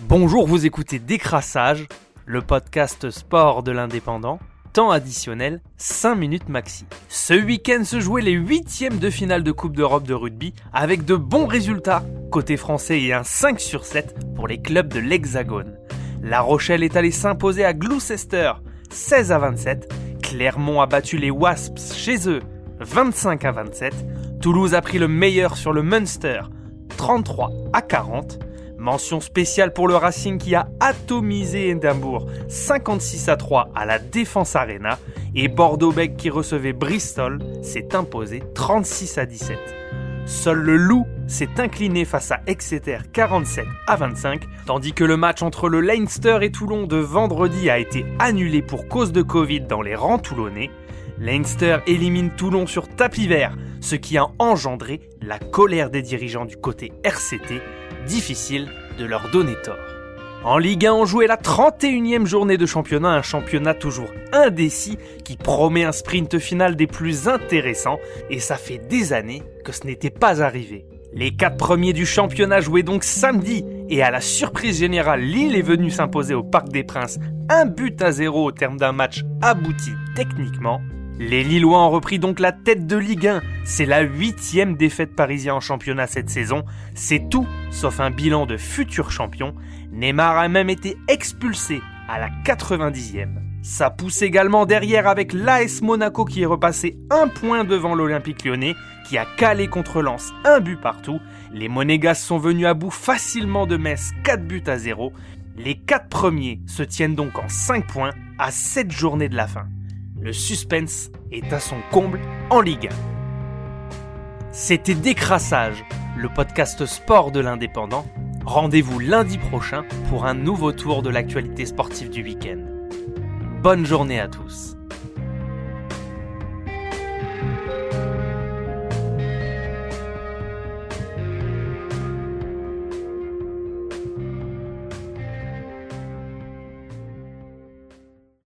Bonjour, vous écoutez Décrassage, le podcast sport de l'indépendant. Temps additionnel, 5 minutes maxi. Ce week-end se jouaient les huitièmes de finale de Coupe d'Europe de rugby avec de bons résultats côté français et un 5 sur 7 pour les clubs de l'Hexagone. La Rochelle est allée s'imposer à Gloucester 16 à 27. Clermont a battu les Wasps chez eux 25 à 27. Toulouse a pris le meilleur sur le Munster 33 à 40. Mention spéciale pour le Racing qui a atomisé Edimbourg 56 à 3 à la Défense Arena et Bordeaux-Bègles qui recevait Bristol s'est imposé 36 à 17. Seul le Loup s'est incliné face à Exeter 47 à 25, tandis que le match entre le Leinster et Toulon de vendredi a été annulé pour cause de Covid dans les rangs toulonnais. Leinster élimine Toulon sur tapis vert, ce qui a engendré la colère des dirigeants du côté RCT, difficile de leur donner tort. En Ligue 1, on jouait la 31e journée de championnat, un championnat toujours indécis qui promet un sprint final des plus intéressants, et ça fait des années que ce n'était pas arrivé. Les quatre premiers du championnat jouaient donc samedi, et à la surprise générale, Lille est venue s'imposer au Parc des Princes un but à zéro au terme d'un match abouti techniquement. Les Lillois ont repris donc la tête de Ligue 1. C'est la huitième défaite parisien en championnat cette saison. C'est tout sauf un bilan de futur champion. Neymar a même été expulsé à la 90e. Ça pousse également derrière avec l'AS Monaco qui est repassé un point devant l'Olympique lyonnais, qui a calé contre Lens un but partout. Les Monégas sont venus à bout facilement de Metz 4 buts à 0. Les 4 premiers se tiennent donc en 5 points à 7 journées de la fin. Le suspense est à son comble en Ligue 1. C'était Décrassage, le podcast sport de l'indépendant. Rendez-vous lundi prochain pour un nouveau tour de l'actualité sportive du week-end. Bonne journée à tous.